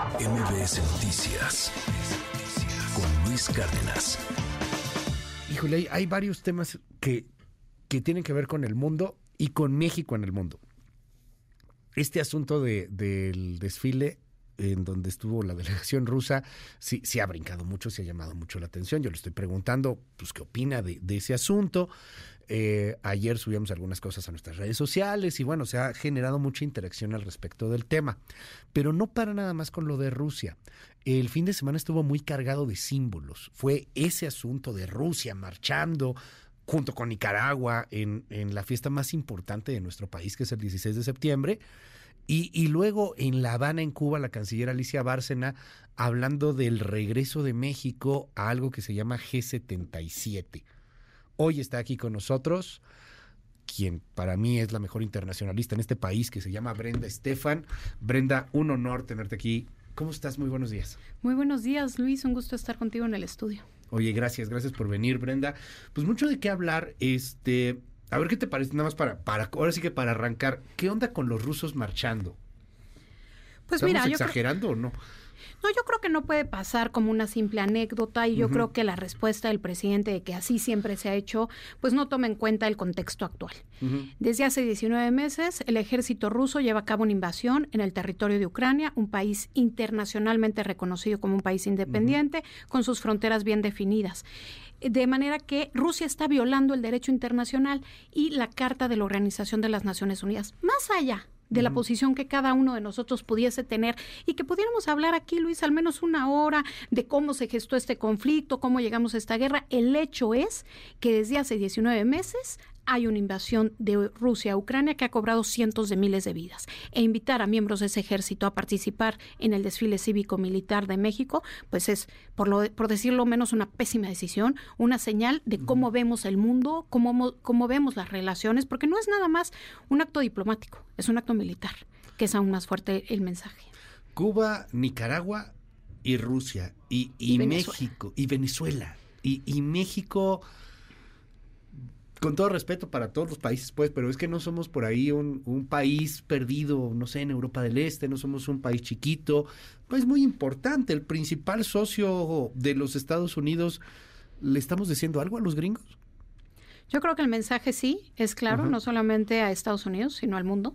MBS Noticias con Luis Cárdenas. Híjole, hay, varios temas que, que tienen que ver con el mundo y con México en el mundo. Este asunto de, del desfile en donde estuvo la delegación rusa, sí, sí ha brincado mucho, sí ha llamado mucho la atención. Yo le estoy preguntando, pues, qué opina de, ese asunto. Eh, ayer subíamos algunas cosas a nuestras redes sociales y bueno, se ha generado mucha interacción al respecto del tema. Pero no para nada más con lo de Rusia. El fin de semana estuvo muy cargado de símbolos. Fue ese asunto de Rusia marchando junto con Nicaragua en, en la fiesta más importante de nuestro país, que es el 16 de septiembre. Y, y, luego en La Habana, en Cuba, la canciller Alicia Bárcena hablando del regreso de México a algo que se llama G77. Hoy está aquí con nosotros quien para mí es la mejor internacionalista en este país, que se llama Brenda Estefan. Brenda, un honor tenerte aquí. ¿Cómo estás? Muy buenos días. Muy buenos días, Luis. Un gusto estar contigo en el estudio. Oye, gracias, gracias por venir, Brenda. Pues mucho de qué hablar. Este, a ver qué te parece, nada más para, para, ahora sí que para arrancar. ¿Qué onda con los rusos marchando? Pues ¿Estamos mira, yo exagerando creo... o no? No, yo creo que no puede pasar como una simple anécdota y yo uh -huh. creo que la respuesta del presidente de que así siempre se ha hecho, pues no toma en cuenta el contexto actual. Uh -huh. Desde hace 19 meses, el ejército ruso lleva a cabo una invasión en el territorio de Ucrania, un país internacionalmente reconocido como un país independiente, uh -huh. con sus fronteras bien definidas de manera que Rusia está violando el derecho internacional y la Carta de la Organización de las Naciones Unidas. Más allá de la posición que cada uno de nosotros pudiese tener y que pudiéramos hablar aquí, Luis, al menos una hora de cómo se gestó este conflicto, cómo llegamos a esta guerra. El hecho es que desde hace 19 meses hay una invasión de Rusia a Ucrania que ha cobrado cientos de miles de vidas. E invitar a miembros de ese ejército a participar en el desfile cívico-militar de México, pues es, por, lo, por decirlo menos, una pésima decisión, una señal de cómo uh -huh. vemos el mundo, cómo, cómo vemos las relaciones, porque no es nada más un acto diplomático, es un acto militar, que es aún más fuerte el mensaje. Cuba, Nicaragua y Rusia, y, y, y México, y Venezuela, y, y México con todo respeto para todos los países, pues, pero es que no somos por ahí un, un, país perdido, no sé, en Europa del Este, no somos un país chiquito, es muy importante, el principal socio de los Estados Unidos, ¿le estamos diciendo algo a los gringos? Yo creo que el mensaje sí, es claro, no solamente a Estados Unidos, sino al mundo.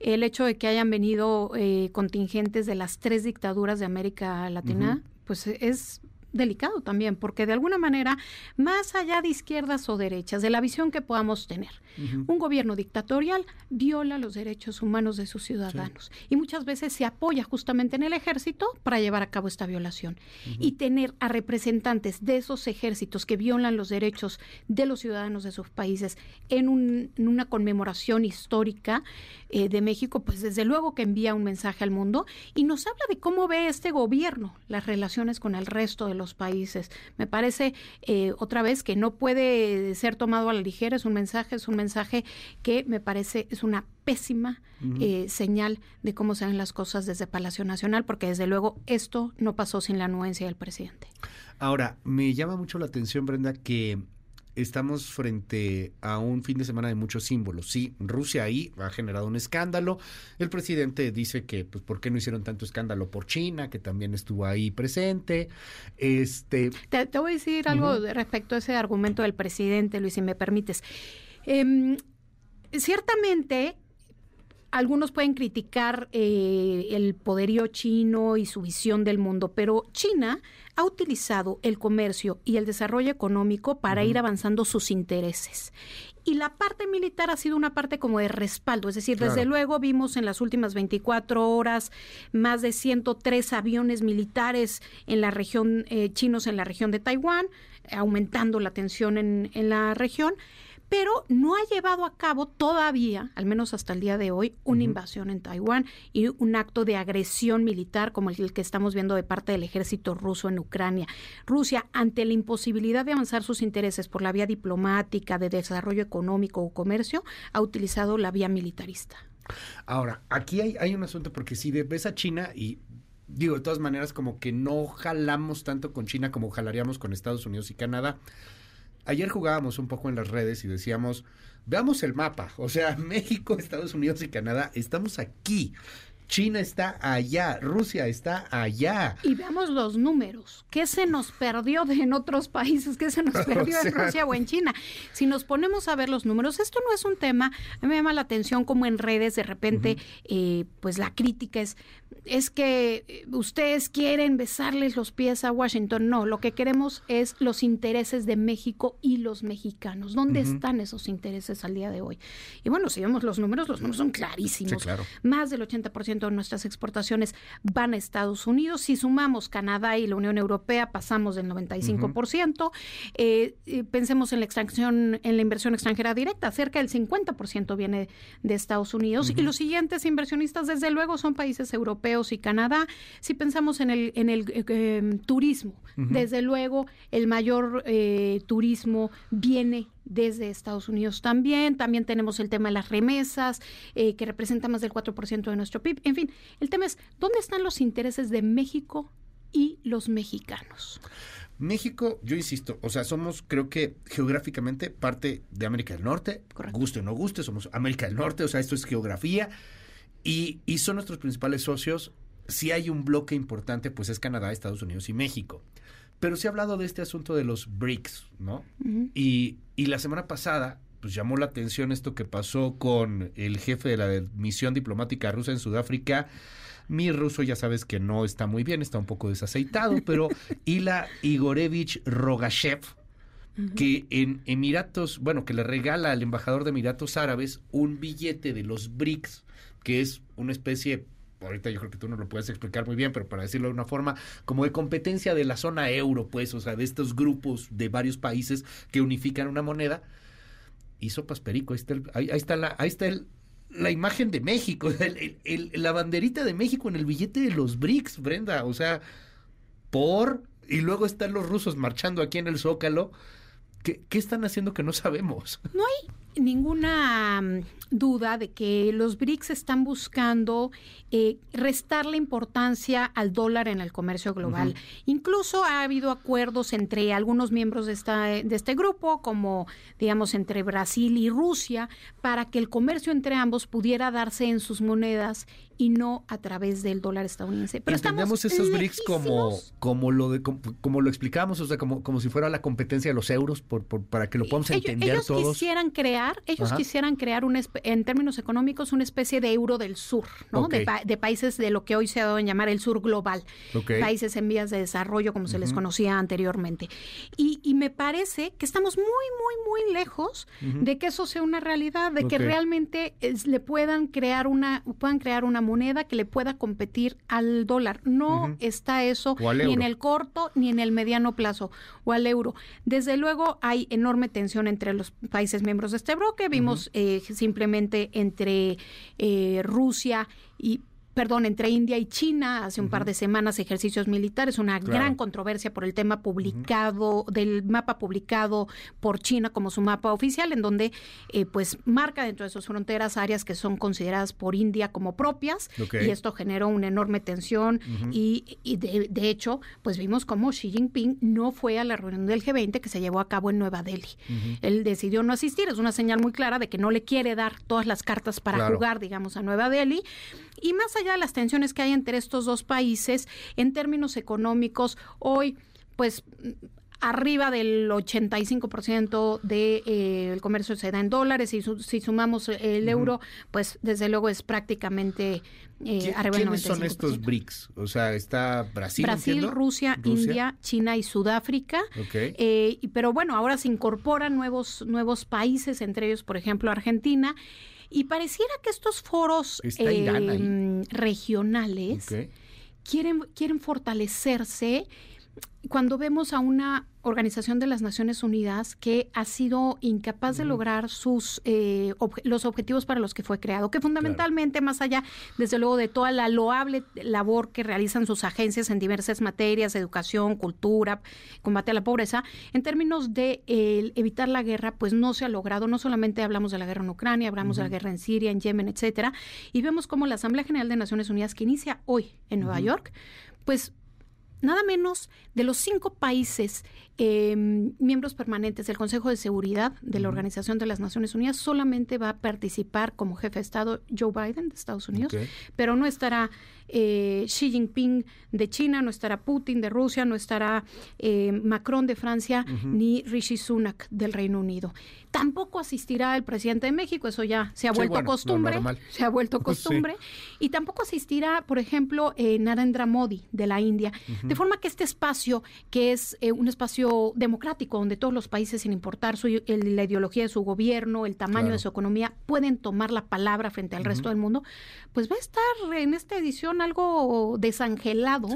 El hecho de que hayan venido eh, contingentes de las tres dictaduras de América Latina, pues es delicado también, porque de alguna manera, más allá de izquierdas o derechas, de la visión que podamos tener, uh -huh. un gobierno dictatorial viola los derechos humanos de sus ciudadanos sí. y muchas veces se apoya justamente en el ejército para llevar a cabo esta violación. Uh -huh. Y tener a representantes de esos ejércitos que violan los derechos de los ciudadanos de sus países en, un, en una conmemoración histórica eh, de México, pues desde luego que envía un mensaje al mundo y nos habla de cómo ve este gobierno las relaciones con el resto de los los países. Me parece eh, otra vez que no puede ser tomado a la ligera, es un mensaje, es un mensaje que me parece es una pésima uh -huh. eh, señal de cómo se ven las cosas desde Palacio Nacional, porque desde luego esto no pasó sin la anuencia del presidente. Ahora, me llama mucho la atención, Brenda, que estamos frente a un fin de semana de muchos símbolos. Sí, Rusia ahí ha generado un escándalo. El presidente dice que, pues, ¿por qué no hicieron tanto escándalo por China, que también estuvo ahí presente? Este. Te, te voy a decir algo uh -huh. respecto a ese argumento del presidente, Luis, si me permites. Eh, ciertamente algunos pueden criticar eh, el poderío chino y su visión del mundo, pero China ha utilizado el comercio y el desarrollo económico para uh -huh. ir avanzando sus intereses. Y la parte militar ha sido una parte como de respaldo, es decir, claro. desde luego vimos en las últimas 24 horas más de 103 aviones militares en la región, eh, chinos en la región de Taiwán, aumentando la tensión en, en la región pero no ha llevado a cabo todavía, al menos hasta el día de hoy, una uh -huh. invasión en Taiwán y un acto de agresión militar como el que estamos viendo de parte del ejército ruso en Ucrania. Rusia, ante la imposibilidad de avanzar sus intereses por la vía diplomática, de desarrollo económico o comercio, ha utilizado la vía militarista. Ahora, aquí hay, hay un asunto porque si ves a China y digo, de todas maneras, como que no jalamos tanto con China como jalaríamos con Estados Unidos y Canadá ayer jugábamos un poco en las redes y decíamos, veamos el mapa, o sea, México, Estados Unidos y Canadá, estamos aquí. China está allá, Rusia está allá. Y veamos los números. ¿Qué se nos perdió de en otros países? ¿Qué se nos perdió en Rusia o en China? Si nos ponemos a ver los números, esto no es un tema, a mí me llama la atención como en redes de repente, eh, pues la crítica es, es que eh, ustedes quieren besarles los pies a Washington. No, lo que queremos es los intereses de México y los mexicanos. ¿Dónde están esos intereses al día de hoy? Y bueno, si vemos los números, los números son clarísimos. Más del 80% de nuestras exportaciones van a Estados Unidos. Si sumamos Canadá y la Unión Europea, pasamos del 95%. Eh, pensemos en la extracción, en la inversión extranjera directa, cerca del 50% viene de Estados Unidos. Y los siguientes inversionistas, desde luego, son países europeos y Canadá. Si pensamos en el, en el eh, em, turismo, desde luego, el mayor eh, turismo viene desde Estados Unidos también. También tenemos el tema de las remesas, eh, que representa más del 4% de nuestro PIB. En fin, el tema es, ¿dónde están los intereses de México y los mexicanos? México, yo insisto, o sea, somos, creo que geográficamente parte de América del Norte, guste o no guste, somos América del Norte, o sea, esto es geografía, y, y son nuestros principales socios. Si hay un bloque importante, pues es Canadá, Estados Unidos y México. Pero se ha hablado de este asunto de los BRICS, ¿no? y, y la semana pasada, pues llamó la atención esto que pasó con el jefe de la misión diplomática rusa en Sudáfrica. Mi ruso ya sabes que no está muy bien, está un poco desaceitado, pero Ila Igorevich Rogashev, que en Emiratos, bueno, que le regala al embajador de Emiratos Árabes un billete de los BRICS, que es una especie ahorita yo creo que tú no lo puedes explicar muy bien, pero para decirlo de una forma, como de competencia de la zona euro, pues, o sea, de estos grupos de varios países que unifican una moneda. Y sopas perico, ahí está, ahí, está la, ahí está el, la imagen de México, la banderita de México en el billete de los BRICS, Brenda, o sea, por... Y luego están los rusos marchando aquí en el Zócalo. ¿Qué, qué están haciendo que no sabemos? No hay ninguna mm, duda de que los BRICS están buscando eh, restarle importancia al dólar en el comercio global. Incluso ha habido acuerdos entre algunos miembros de, esta, de este grupo, como digamos entre Brasil y Rusia, para que el comercio entre ambos pudiera darse en sus monedas y no a través del dólar estadounidense. Pero entendemos esos BRICS como, como lo de como, lo explicamos, o sea, como, como si fuera la competencia de los euros, por, para que lo podamos entender ellos todos. Quisieran crear, ellos quisieran crear un en términos económicos una especie de euro del sur, ¿no? De, países de lo que hoy se ha dado en llamar el sur global, países en vías de desarrollo como se les conocía anteriormente. Y, y, me parece que estamos muy, muy, muy lejos de que eso sea una realidad, de que realmente le puedan crear una puedan crear una moneda que le pueda competir al dólar. No está eso ni en el corto ni en el mediano plazo o al euro. Desde luego hay enorme tensión entre los países miembros de este bloque. Vimos eh, simplemente entre eh, Rusia y perdón, entre India y China hace un par de semanas ejercicios militares, una gran controversia por el tema publicado, del mapa publicado por China como su mapa oficial, en donde eh, pues marca dentro de sus fronteras áreas que son consideradas por India como propias y esto generó una enorme tensión y, de, hecho pues vimos como Xi Jinping no fue a la reunión del G20 que se llevó a cabo en Nueva Delhi. Él decidió no asistir, es una señal muy clara de que no le quiere dar todas las cartas para jugar, digamos, a Nueva Delhi y más allá de las tensiones que hay entre estos dos países, en términos económicos, hoy, pues arriba del 85% del de, eh, el comercio se da en dólares y si sumamos el euro, pues desde luego es prácticamente eh, arriba del 95%. ¿Quiénes son estos BRICS? O sea, está Brasil, Brasil, Rusia, India, China y Sudáfrica. Eh, pero bueno, ahora se incorporan nuevos nuevos países, entre ellos, por ejemplo, Argentina. Y pareciera que estos foros em, regionales quieren, quieren fortalecerse cuando vemos a una Organización de las Naciones Unidas que ha sido incapaz de lograr sus eh, los objetivos para los que fue creado, que fundamentalmente más allá, desde luego, de toda la loable labor que realizan sus agencias en diversas materias, educación, cultura, combate a la pobreza, en términos de evitar la guerra, pues no se ha logrado. No solamente hablamos de la guerra en Ucrania, hablamos de la guerra en Siria, en Yemen, etcétera, y vemos como la Asamblea General de Naciones Unidas que inicia hoy en Nueva York, pues nada menos de los cinco países em, miembros permanentes del Consejo de Seguridad de la Organización de las Naciones Unidas, solamente va a participar como jefe de Estado Joe Biden de Estados Unidos, pero no estará eh, Xi Jinping de China, no estará Putin de Rusia, no estará eh, Macron de Francia, ni Rishi Sunak del Reino Unido. Tampoco asistirá el presidente de México, eso ya se ha vuelto costumbre, se ha vuelto costumbre, y tampoco asistirá, por ejemplo, eh, Narendra Modi de la India, de forma que este espacio, que es eh, un espacio democrático, donde todos los países, sin importar su, la ideología de su gobierno, el tamaño de su economía, pueden tomar la palabra frente al resto del mundo, pues va a estar en esta edición algo desangelado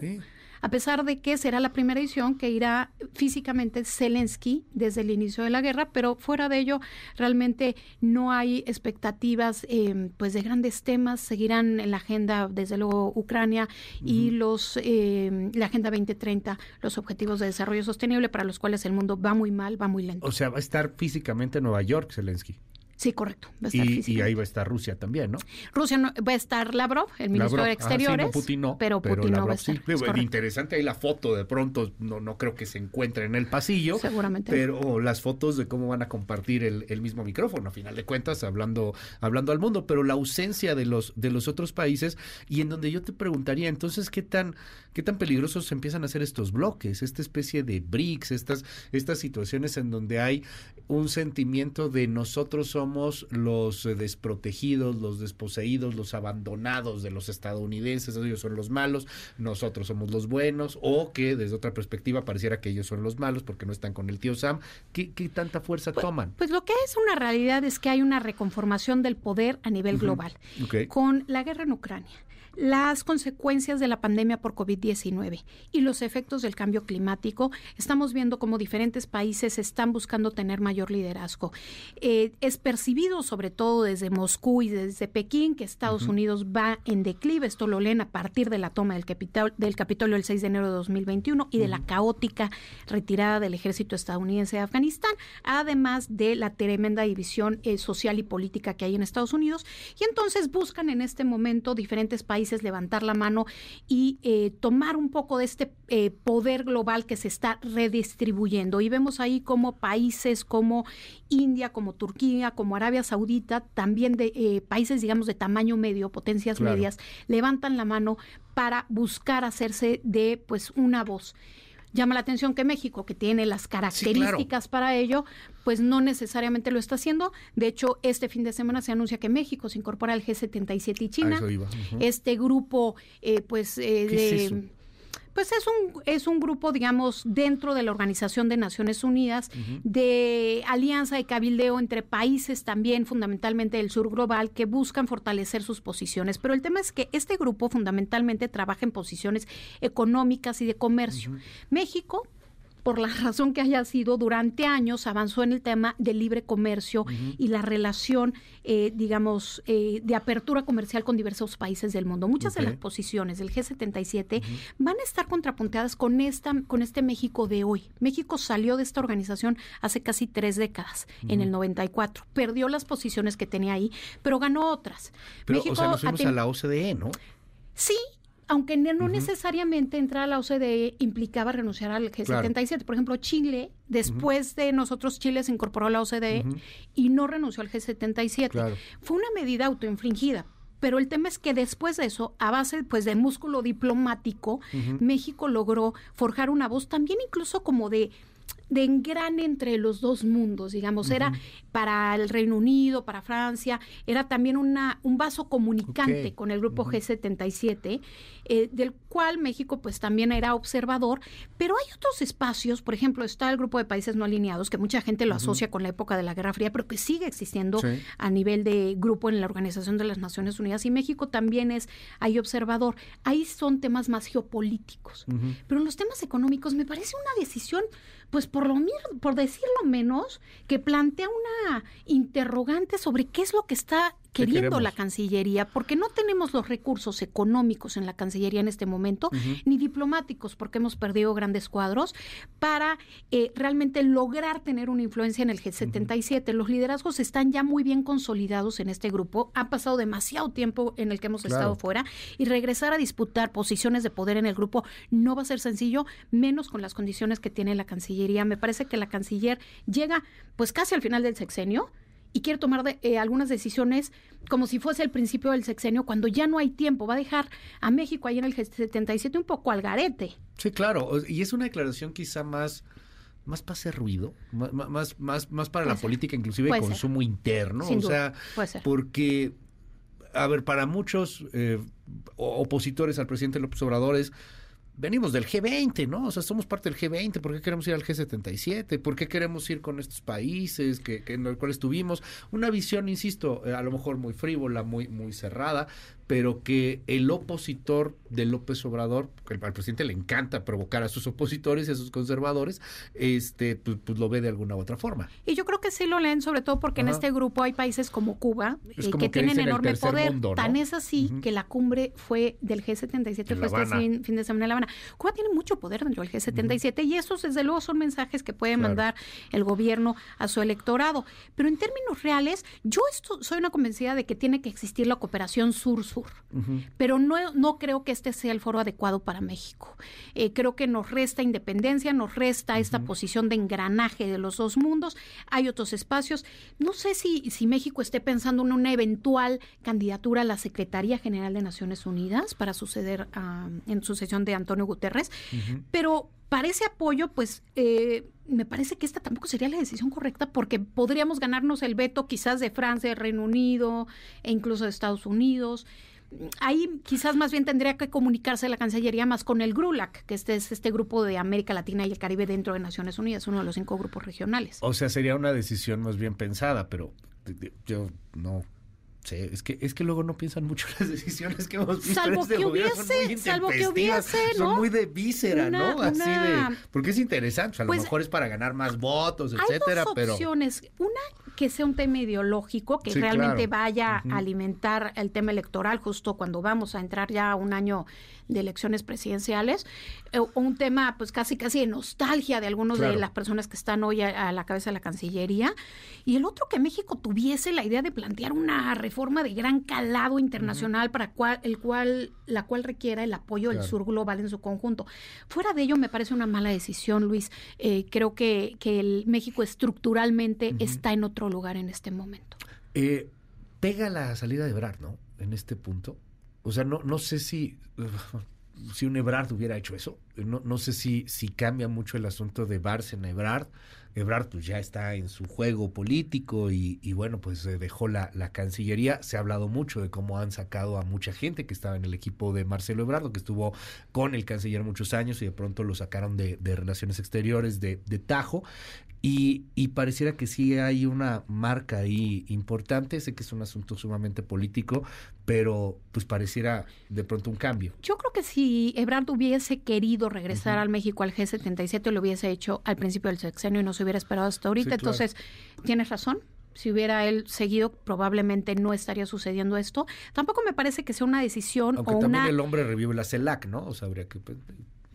a pesar de que será la primera edición que irá físicamente Zelensky desde el inicio de la guerra, pero fuera de ello realmente no hay expectativas eh, pues de grandes temas, seguirán en la agenda desde luego Ucrania y los eh, la agenda 2030, los objetivos de desarrollo sostenible para los cuales el mundo va muy mal, va muy lento. O sea, va a estar físicamente en Nueva York Zelensky. Sí, correcto. y, ahí va a estar Rusia también, ¿no? Rusia no, va a estar Lavrov, el ministro de Exteriores. Putin no, pero Putin no va a estar. Sí, interesante ahí la foto, de pronto, no, no creo que se encuentre en el pasillo. Seguramente. Pero las fotos de cómo van a compartir el, el, mismo micrófono, a final de cuentas, hablando, hablando al mundo. Pero la ausencia de los, de los otros países, y en donde yo te preguntaría, entonces, ¿qué tan, qué tan peligrosos empiezan a ser estos bloques, esta especie de BRICS, estas, estas situaciones en donde hay un sentimiento de nosotros somos somos los eh, desprotegidos, los desposeídos, los abandonados de los estadounidenses, ellos son los malos, nosotros somos los buenos, o que desde otra perspectiva pareciera que ellos son los malos porque no están con el tío Sam. ¿Qué, tanta fuerza pues, toman? Pues lo que es una realidad es que hay una reconformación del poder a nivel global. Con la guerra en Ucrania las consecuencias de la pandemia por COVID-19 y los efectos del cambio climático, estamos viendo cómo diferentes países están buscando tener mayor liderazgo. Eh, es percibido sobre todo desde Moscú y desde Pekín que Estados Unidos va en declive. Esto lo leen a partir de la toma del, del Capitolio el 6 de enero de 2021 y de la caótica retirada del ejército estadounidense de Afganistán, además de la tremenda división eh, social y política que hay en Estados Unidos. Y entonces buscan en este momento diferentes países levantar la mano y eh, tomar un poco de este eh, poder global que se está redistribuyendo. Y vemos ahí como países como India, como Turquía, como Arabia Saudita, también de eh, países, digamos, de tamaño medio, potencias medias, levantan la mano para buscar hacerse de pues una voz. Llama la atención que México, que tiene las características para ello, pues no necesariamente lo está haciendo. De hecho, este fin de semana se anuncia que México se incorpora al G77 y China. Este grupo, eh, pues, eh, de... Pues es un, es un grupo, digamos, dentro de la Organización de Naciones Unidas, de alianza y cabildeo entre países también, fundamentalmente del sur global, que buscan fortalecer sus posiciones. Pero el tema es que este grupo fundamentalmente trabaja en posiciones económicas y de comercio. México por la razón que haya sido, durante años avanzó en el tema del libre comercio y la relación, eh, digamos, eh, de apertura comercial con diversos países del mundo. Muchas de las posiciones del G77 van a estar contrapunteadas con, esta, con este México de hoy. México salió de esta organización hace casi tres décadas, en el 94. Perdió las posiciones que tenía ahí, pero ganó otras. Pero, o sea, nos fuimos a la OCDE, ¿no? Sí, aunque no necesariamente entrar a la OCDE implicaba renunciar al G77. Por ejemplo, Chile, después de nosotros, Chile se incorporó a la OCDE y no renunció al G77. Fue una medida autoinfligida. Pero el tema es que después de eso, a base pues de músculo diplomático, México logró forjar una voz también incluso como de de engrane entre los dos mundos, digamos, era para el Reino Unido, para Francia, era también una, un vaso comunicante con el grupo G77, eh, del cual México pues también era observador, pero hay otros espacios, por ejemplo, está el grupo de países no alineados, que mucha gente lo asocia con la época de la Guerra Fría, pero que sigue existiendo a nivel de grupo en la Organización de las Naciones Unidas, y México también es ahí observador. Ahí son temas más geopolíticos, pero en los temas económicos me parece una decisión pues por lo por decirlo menos, que plantea una interrogante sobre qué es lo que está queriendo la Cancillería, porque no tenemos los recursos económicos en la Cancillería en este momento, ni diplomáticos, porque hemos perdido grandes cuadros, para eh, realmente lograr tener una influencia en el G77. Los liderazgos están ya muy bien consolidados en este grupo, ha pasado demasiado tiempo en el que hemos estado fuera, y regresar a disputar posiciones de poder en el grupo no va a ser sencillo, menos con las condiciones que tiene la Cancillería. Me parece que la canciller llega pues casi al final del sexenio, y quiere tomar eh, algunas decisiones como si fuese el principio del sexenio, cuando ya no hay tiempo. Va a dejar a México ahí en el G77 un poco al garete. Sí, claro. Y es una declaración quizá más más para hacer ruido, más, más, más, para la política, inclusive de consumo interno. o sea, porque, a ver, para muchos eh, opositores al presidente López Obrador es venimos del G20, ¿no? O sea, somos parte del G20, ¿por qué queremos ir al G77? ¿Por qué queremos ir con estos países que, en los cuales tuvimos una visión, insisto, eh, a lo mejor muy frívola, muy, muy cerrada, pero que el opositor de López Obrador, que al presidente le encanta provocar a sus opositores y a sus conservadores, este, pues, pues, lo ve de alguna u otra forma. Y yo creo que sí lo leen, sobre todo porque en este grupo hay países como Cuba, eh, que, tienen enorme poder. Tan es así que la cumbre fue del G77, fue este fin, de semana en La Habana. Cuba tiene mucho poder dentro del G77 y esos, desde luego, son mensajes que puede mandar el gobierno a su electorado. Pero en términos reales, yo esto, soy una convencida de que tiene que existir la cooperación pero no, no creo que este sea el foro adecuado para México. Eh, creo que nos resta independencia, nos resta esta posición de engranaje de los dos mundos. Hay otros espacios. No sé si, si México esté pensando en una eventual candidatura a la Secretaría General de Naciones Unidas para suceder en sucesión de Antonio Guterres, pero para ese apoyo, pues eh, me parece que esta tampoco sería la decisión correcta porque podríamos ganarnos el veto quizás de Francia, de Reino Unido e incluso de Estados Unidos. Ahí quizás más bien tendría que comunicarse la Cancillería más con el GRULAC, que este es este grupo de América Latina y el Caribe dentro de Naciones Unidas, uno de los cinco grupos regionales. O sea, sería una decisión más bien pensada, pero yo no Sí, es que, es que luego no piensan mucho las decisiones que hemos visto salvo este que hubiese, salvo que hubiese, ¿no? Son muy de víscera, ¿no? Así de, porque es interesante, a lo pues, mejor es para ganar más votos, etcétera, hay dos opciones. Una que sea un tema ideológico, que realmente vaya a alimentar el tema electoral justo cuando vamos a entrar ya a un año de elecciones presidenciales, eh, o un tema pues casi casi de nostalgia de algunos de las personas que están hoy a, la cabeza de la Cancillería, y el otro que México tuviese la idea de plantear una reforma de gran calado internacional para cual, el cual, la cual requiera el apoyo del sur global en su conjunto. Fuera de ello me parece una mala decisión, Luis. Eh, creo que, que el México estructuralmente está en otro lugar en este momento. Eh, pega la salida de Ebrard, ¿no? En este punto. O sea, no, no sé si, si un Ebrard hubiera hecho eso. No, no sé si, si cambia mucho el asunto de Bárcena Ebrard. Ebrard pues ya está en su juego político y, bueno, pues dejó la, la, Cancillería. Se ha hablado mucho de cómo han sacado a mucha gente que estaba en el equipo de Marcelo Ebrard, que estuvo con el canciller muchos años y de pronto lo sacaron de, Relaciones Exteriores de Tajo. Y, pareciera que sí hay una marca ahí importante. Sé que es un asunto sumamente político, pero pues pareciera de pronto un cambio. Yo creo que si Ebrard hubiese querido regresar al México al G77, lo hubiese hecho al principio del sexenio y no se hubiera esperado hasta ahorita. Entonces, tienes razón. Si hubiera él seguido, probablemente no estaría sucediendo esto. Tampoco me parece que sea una decisión Aunque o también una... el hombre revive la CELAC, ¿no? O sea, habría que... Pues,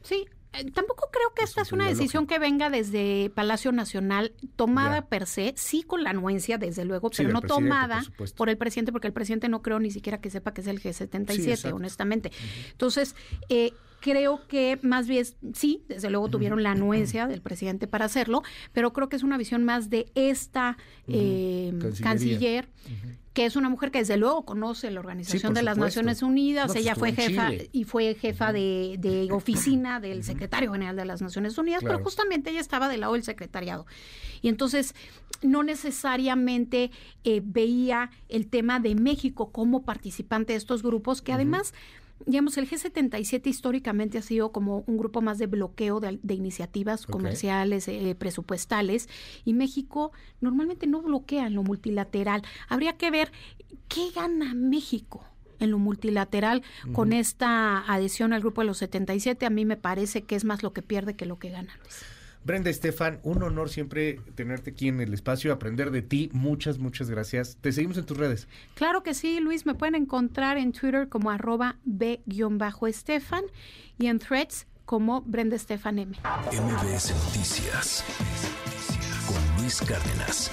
sí, tampoco creo que esta es una decisión que venga desde Palacio Nacional, tomada per se, sí con la anuencia, desde luego, pero no tomada por, el presidente, porque el presidente no creo ni siquiera que sepa que es el G77, honestamente. Entonces, eh, creo que más bien, sí, desde luego tuvieron la anuencia del presidente para hacerlo, pero creo que es una visión más de esta eh, canciller que es una mujer que desde luego conoce la Organización de las Naciones Unidas, pues ella fue jefa y fue jefa de, oficina del secretario general de las Naciones Unidas, pero justamente ella estaba del lado del secretariado. Y entonces no necesariamente eh, veía el tema de México como participante de estos grupos, que además digamos, el G77 históricamente ha sido como un grupo más de bloqueo de, iniciativas comerciales, eh, presupuestales, y México normalmente no bloquea en lo multilateral. Habría que ver qué gana México en lo multilateral con esta adhesión al grupo de los 77. A mí me parece que es más lo que pierde que lo que gana. Brenda Estefan, un honor siempre tenerte aquí en el espacio, aprender de ti. Muchas, muchas gracias. Te seguimos en tus redes. Claro que sí, Luis. Me pueden encontrar en Twitter como arroba b-estefan y en threads como Brenda Estefan M. MBS Noticias con Luis Cárdenas.